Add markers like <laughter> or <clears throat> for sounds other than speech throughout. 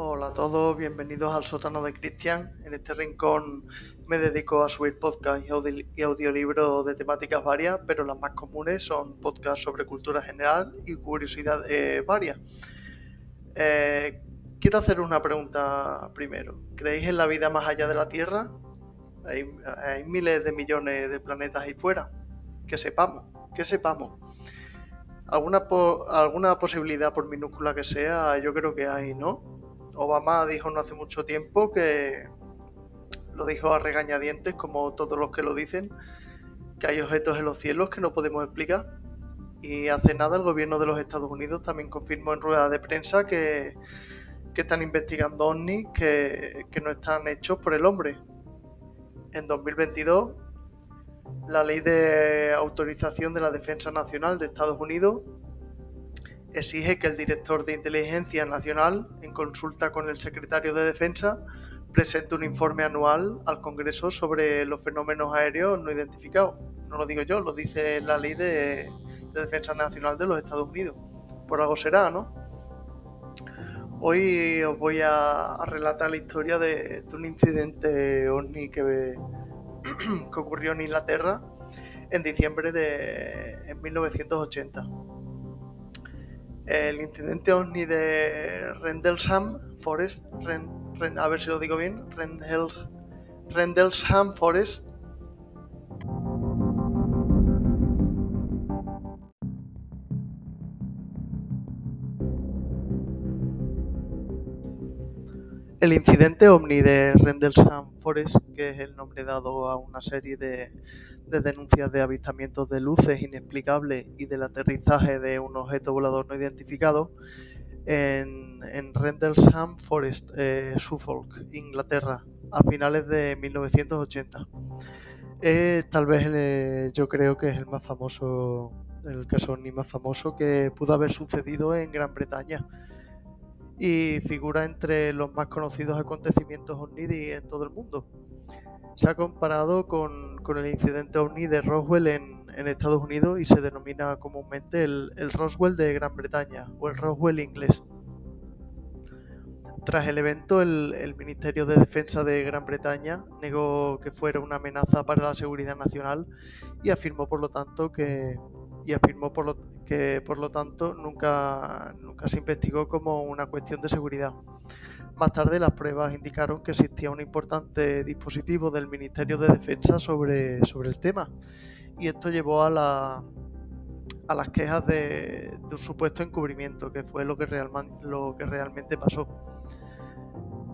Hola a todos, bienvenidos al sótano de Cristian. En este rincón me dedico a subir podcasts y, audiolibros de temáticas varias, pero las más comunes son podcasts sobre cultura general y curiosidades varias. Eh, quiero hacer una pregunta primero. ¿Creéis en la vida más allá de la Tierra? Hay, miles de millones de planetas ahí fuera. Que sepamos, que sepamos. Alguna posibilidad, por minúscula que sea, yo creo que hay, ¿no? Obama dijo no hace mucho tiempo que lo dijo a regañadientes, como todos los que lo dicen, que hay objetos en los cielos que no podemos explicar. Y hace nada el gobierno de los Estados Unidos también confirmó en rueda de prensa que, están investigando ovnis que, que no están hechos por el hombre. En 2022, la ley de autorización de la defensa nacional de Estados Unidos exige que el director de Inteligencia Nacional, en consulta con el secretario de Defensa, presente un informe anual al Congreso sobre los fenómenos aéreos no identificados. No lo digo yo, lo dice la ley de, Defensa Nacional de los Estados Unidos. Por algo será, ¿no? Hoy os voy a, relatar la historia de, un incidente ovni que, <clears throat> que ocurrió en Inglaterra en diciembre de 1980 el incidente ovni de Rendlesham Forest, a ver si lo digo bien, Rendlesham Forest. El incidente ovni de Rendlesham Forest, que es el nombre dado a una serie de, de denuncias de avistamientos de luces inexplicables y del aterrizaje de un objeto volador no identificado en, Rendlesham Forest, eh, Suffolk, Inglaterra, a finales de 1980. tal vez yo creo que es el más famoso, el caso ni más famoso que pudo haber sucedido en Gran Bretaña y figura entre los más conocidos acontecimientos OVNI en todo el mundo se ha comparado con, el incidente OVNI de Roswell en, Estados Unidos y se denomina comúnmente el, Roswell de Gran Bretaña o el Roswell inglés. Tras el evento, el, Ministerio de Defensa de Gran Bretaña negó que fuera una amenaza para la seguridad nacional y afirmó por lo tanto que por lo, tanto nunca se investigó como una cuestión de seguridad. Más tarde las pruebas indicaron que existía un importante dispositivo del Ministerio de Defensa sobre, sobre el tema y esto llevó a, la, a las quejas de, un supuesto encubrimiento, que fue lo que, lo que realmente pasó.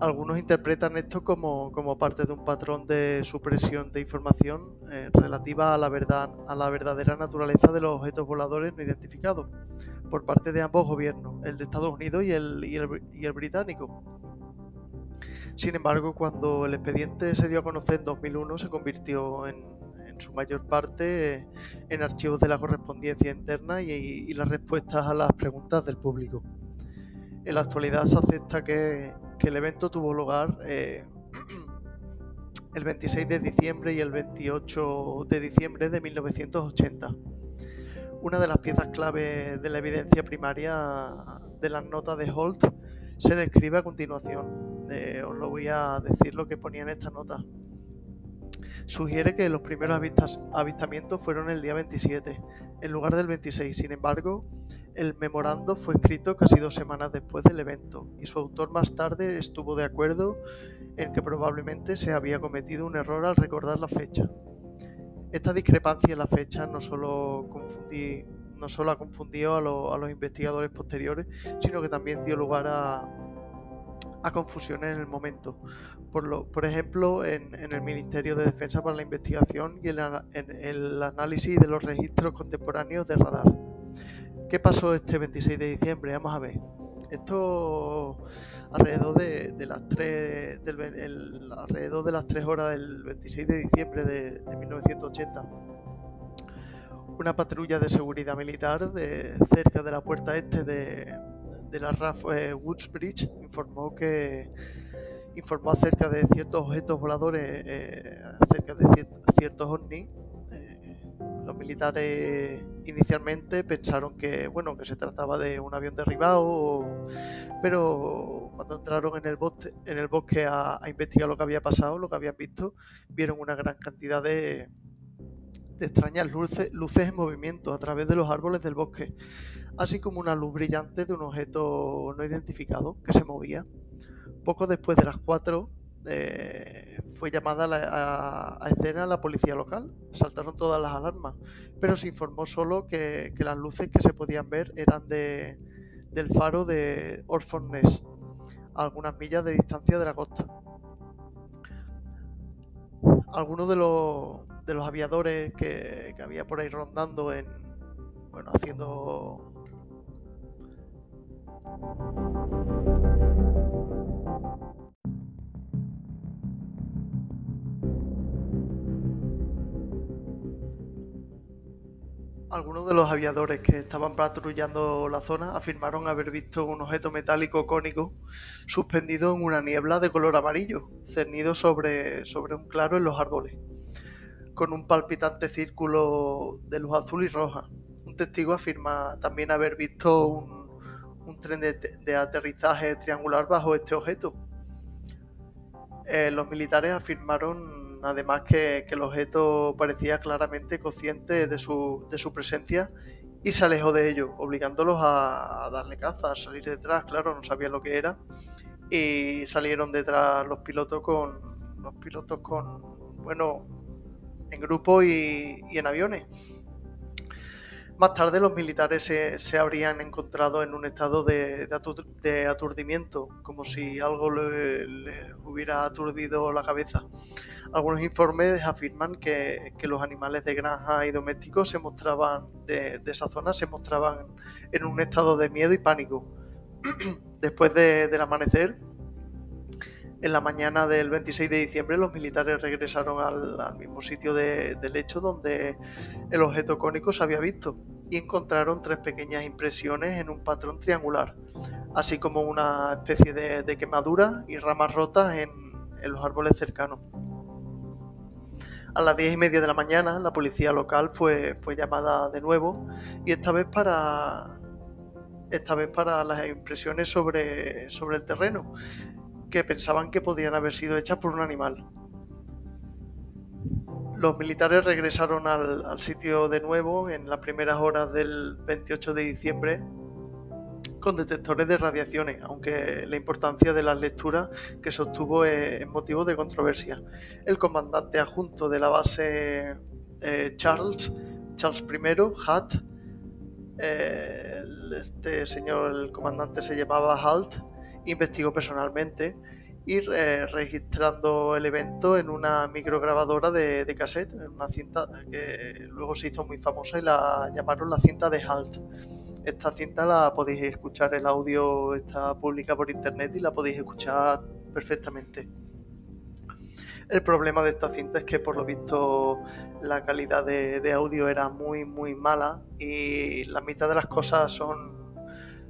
Algunos interpretan esto como, parte de un patrón de supresión de información eh, relativa a la, verdad, a la verdadera naturaleza de los objetos voladores no identificados por parte de ambos gobiernos, el de Estados Unidos y el, y el británico. Sin embargo, cuando el expediente se dio a conocer en 2001, se convirtió en, su mayor parte en archivos de la correspondencia interna y, las respuestas a las preguntas del público. En la actualidad se acepta que, el evento tuvo lugar eh, <clears throat> el 26 de diciembre y el 28 de diciembre de 1980. Una de las piezas clave de la evidencia primaria de las notas de Holt se describe a continuación. Os lo voy a decir lo que ponía en esta nota. Sugiere que los primeros avistamientos fueron el día 27, en lugar del 26. Sin embargo, el memorando fue escrito casi dos semanas después del evento y su autor más tarde estuvo de acuerdo en que probablemente se había cometido un error al recordar la fecha. Esta discrepancia en la fecha no solo confundí no solo ha confundido a, los investigadores posteriores, sino que también dio lugar a, confusiones en el momento. Por, ejemplo, en, el Ministerio de Defensa para la Investigación y en, el análisis de los registros contemporáneos de radar. ¿Qué pasó este 26 de diciembre? Vamos a ver. Esto alrededor de, las 3 alrededor de las 3 horas del 26 de diciembre de, de 1980 una patrulla de seguridad militar de cerca de la puerta este de, la RAF eh, Woodsbridge informó que informó acerca de ciertos objetos voladores, eh, acerca de ciertos ovnis, eh, los militares inicialmente pensaron que, bueno, que se trataba de un avión derribado, pero cuando entraron en el bosque, en el bosque a, investigar lo que había pasado, lo que habían visto, vieron una gran cantidad de, extrañas luces, luces en movimiento a través de los árboles del bosque, así como una luz brillante de un objeto no identificado que se movía. Poco después de las 4 eh, fue llamada a, escena la policía local. Saltaron todas las alarmas, pero se informó solo que, las luces que se podían ver eran de, del faro de Orford Ness, algunas millas de distancia de la costa. Algunos de los, de los aviadores que, que había por ahí rondando en, bueno, haciendo algunos de los aviadores que estaban patrullando la zona afirmaron haber visto un objeto metálico cónico suspendido en una niebla de color amarillo, cernido sobre, sobre un claro en los árboles, con un palpitante círculo de luz azul y roja. Un testigo afirma también haber visto un, tren de, aterrizaje triangular bajo este objeto. Eh, los militares afirmaron además que, el objeto parecía claramente consciente de su, de su presencia y se alejó de ellos, obligándolos a, darle caza, a salir detrás, claro, no sabían lo que era, y salieron detrás los pilotos con los pilotos con bueno en grupo y en aviones. Más tarde los militares se, habrían encontrado en un estado de, aturdimiento, como si algo les le hubiera aturdido la cabeza. Algunos informes afirman que, los animales de granja y domésticos se mostraban de, esa zona se mostraban en un estado de miedo y pánico. <clears throat> Después del amanecer, en la mañana del 26 de diciembre los militares regresaron al, mismo sitio del hecho donde el objeto cónico se había visto y encontraron tres pequeñas impresiones en un patrón triangular, así como una especie de, quemadura y ramas rotas en, los árboles cercanos. A las diez y media de la mañana la policía local fue, llamada de nuevo y esta vez para esta vez para las impresiones sobre, sobre el terreno, que pensaban que podían haber sido hechas por un animal. Los militares regresaron al, sitio de nuevo en las primeras horas del 28 de diciembre con detectores de radiaciones, aunque la importancia de las lecturas que sostuvo es, motivo de controversia. El comandante adjunto de la base eh, Charles, Charles I, Hutt, eh, este señor, el comandante se llamaba Halt, investigó personalmente, eh, registrando el evento en una micrograbadora de, de cassette, en una cinta que luego se hizo muy famosa y la llamaron la cinta de Halt. Esta cinta la podéis escuchar, el audio está pública por internet y la podéis escuchar perfectamente. El problema de esta cinta es que por lo visto la calidad de, de audio era muy muy mala y la mitad de las cosas son,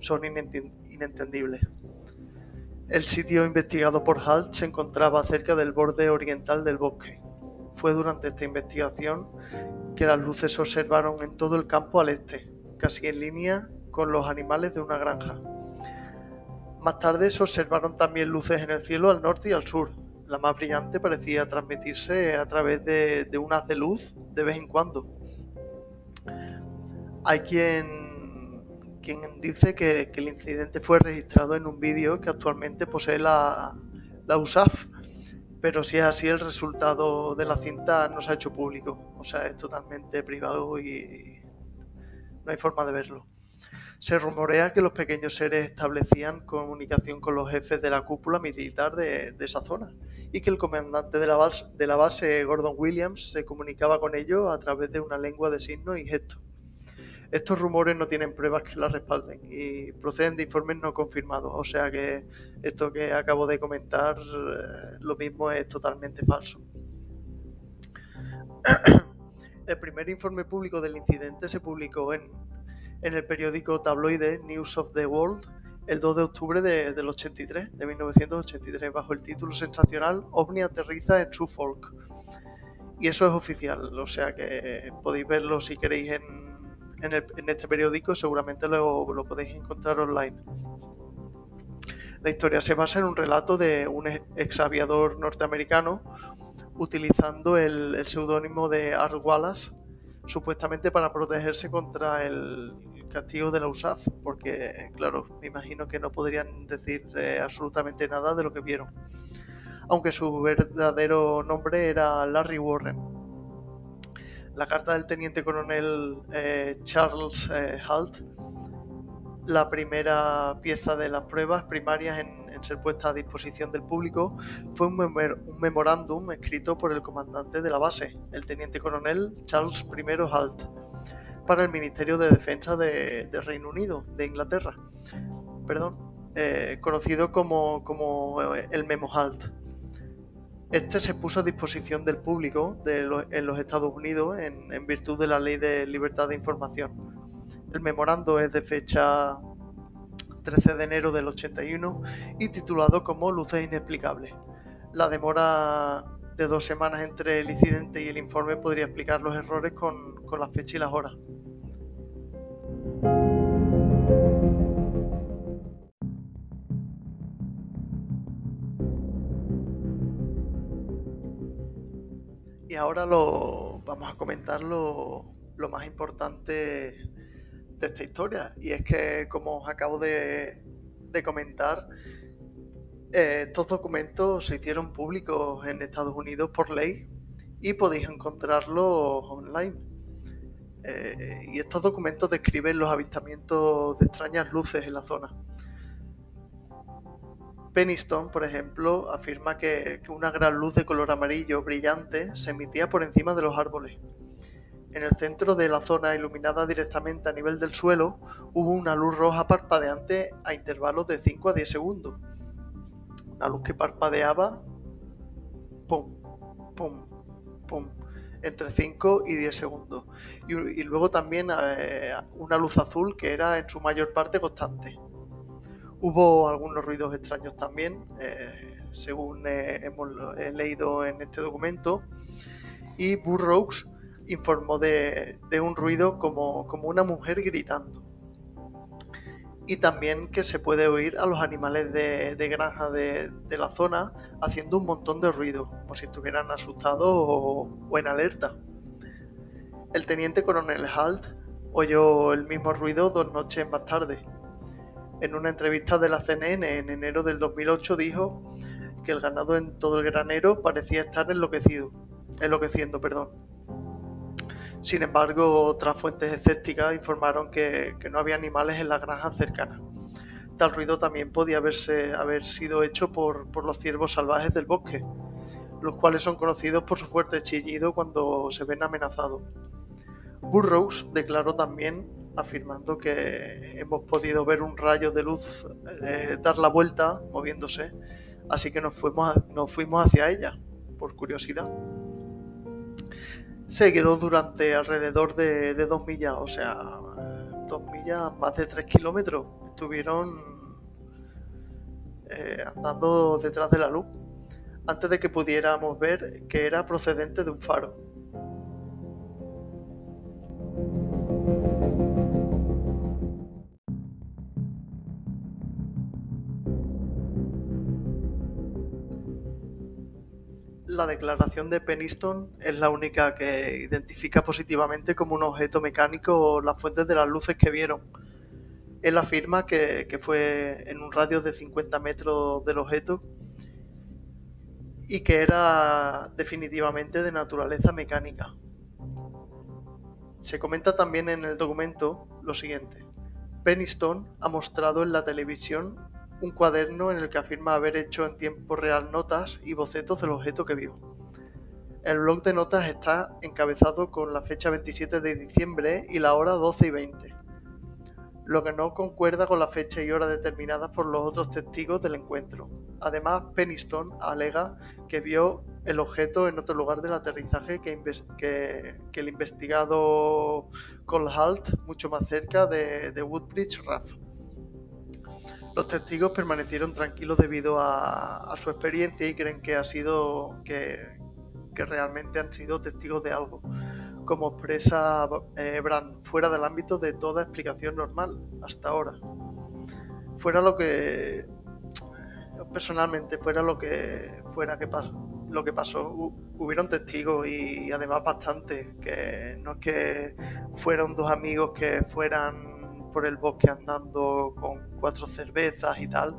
son inentendibles. El sitio investigado por Halt se encontraba cerca del borde oriental del bosque. Fue durante esta investigación que las luces se observaron en todo el campo al este, casi en línea con los animales de una granja. Más tarde se observaron también luces en el cielo al norte y al sur. La más brillante parecía transmitirse a través de, de un haz de luz de vez en cuando. Hay quien quien dice que, el incidente fue registrado en un vídeo que actualmente posee la, USAF, pero si es así el resultado de la cinta no se ha hecho público, o sea, es totalmente privado y no hay forma de verlo. Se rumorea que los pequeños seres establecían comunicación con los jefes de la cúpula militar de, de esa zona y que el comandante de la, base, de la base, Gordon Williams, se comunicaba con ellos a través de una lengua de signos y gestos. Estos rumores no tienen pruebas que las respalden y proceden de informes no confirmados, o sea que esto que acabo de comentar eh, lo mismo es totalmente falso. <clears throat> El primer informe público del incidente se publicó en, el periódico tabloide News of the World el 2 de octubre de, del 83, de 1983, bajo el título sensacional OVNI aterriza en Suffolk Y eso es oficial, o sea que podéis verlo si queréis en, en, este periódico, seguramente lo, podéis encontrar online. La historia se basa en un relato de un ex aviador norteamericano utilizando el, seudónimo de Art Wallace, supuestamente para protegerse contra el castigo de la USAF, porque, claro, me imagino que no podrían decir eh, absolutamente nada de lo que vieron. Aunque su verdadero nombre era Larry Warren. La carta del teniente coronel eh, Charles eh, Halt la primera pieza de las pruebas primarias en, ser puesta a disposición del público fue un, memorándum escrito por el comandante de la base, el teniente coronel Charles I. Halt, para el Ministerio de Defensa de, Reino Unido, de Inglaterra, perdón, eh, conocido como, eh, el Memo Halt. Este se puso a disposición del público en los Estados Unidos en virtud de la Ley de Libertad de Información el memorando es de fecha 13 de enero del 81 y titulado como Luces Inexplicables. La demora de dos semanas entre el incidente y el informe podría explicar los errores con, con la fecha y las horas. Y ahora lo vamos a comentar lo, lo más importante de esta historia. Y es que, como os acabo de, comentar, eh, estos documentos se hicieron públicos en Estados Unidos por ley y podéis encontrarlos online. Eh, y estos documentos describen los avistamientos de extrañas luces en la zona. Peniston, por ejemplo, afirma que una gran luz de color amarillo brillante se emitía por encima de los árboles. En el centro de la zona iluminada directamente a nivel del suelo hubo una luz roja parpadeante a intervalos de 5 a 10 segundos. Una luz que parpadeaba pum, pum, pum, entre 5 y 10 segundos. Y, luego también eh, una luz azul que era en su mayor parte constante. Hubo algunos ruidos extraños también, eh, según eh, hemos leído en este documento. Y Burroughs informó de, un ruido como, una mujer gritando. Y también que se puede oír a los animales de, granja de, la zona haciendo un montón de ruido, como si estuvieran asustados o, en alerta. El teniente coronel Halt oyó el mismo ruido dos noches más tarde. En una entrevista de la CNN en enero del 2008 dijo que el ganado en todo el granero parecía estar enloquecido, enloqueciendo. Perdón. Sin embargo, otras fuentes escépticas informaron que, no había animales en las granjas cercanas. Tal ruido también podía haberse, haber sido hecho por, los ciervos salvajes del bosque, los cuales son conocidos por su fuerte chillido cuando se ven amenazados. Burroughs declaró también afirmando que hemos podido ver un rayo de luz eh, dar la vuelta moviéndose, así que nos fuimos, hacia ella, por curiosidad se quedó durante alrededor de, dos millas, o sea, dos millas, más de tres kilómetros. Estuvieron eh, andando detrás de la luz antes de que pudiéramos ver que era procedente de un faro. La declaración de Peniston es la única que identifica positivamente como un objeto mecánico las fuentes de las luces que vieron. Él afirma que, fue en un radio de 50 metros del objeto y que era definitivamente de naturaleza mecánica. Se comenta también en el documento lo siguiente. Peniston ha mostrado en la televisión un cuaderno en el que afirma haber hecho en tiempo real notas y bocetos del objeto que vio. El blog de notas está encabezado con la fecha 27 de diciembre y la hora 12 y 20, lo que no concuerda con la fecha y hora determinadas por los otros testigos del encuentro. Además, Peniston alega que vio el objeto en otro lugar del aterrizaje que, el investigado Cole Halt, mucho más cerca de, de Woodbridge Raft. Los testigos permanecieron tranquilos debido a, su experiencia y creen que ha sido que, que realmente han sido testigos de algo, como expresa eh, Brand, fuera del ámbito de toda explicación normal hasta ahora. Fuera lo que personalmente fuera lo que fuera que pasó, lo que pasó, hubieron testigos y además bastante, que no es que fueron dos amigos que fueran por el bosque andando con cuatro cervezas y tal.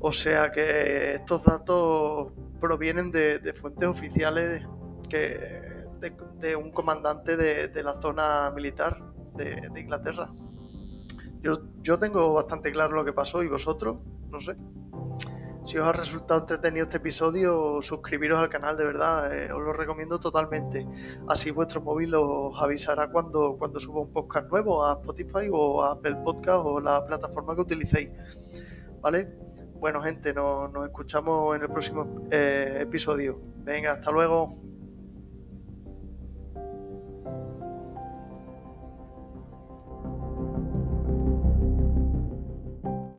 O sea que estos datos provienen de, fuentes oficiales que, de, un comandante de, la zona militar de, Inglaterra. Yo, yo tengo bastante claro lo que pasó y vosotros, no sé. Si os ha resultado entretenido este episodio, suscribiros al canal, de verdad, eh, os lo recomiendo totalmente. Así vuestro móvil os avisará cuando, cuando suba un podcast nuevo a Spotify o a Apple Podcast o la plataforma que utilicéis. ¿Vale? Bueno, gente, nos, escuchamos en el próximo eh, episodio. Venga, hasta luego.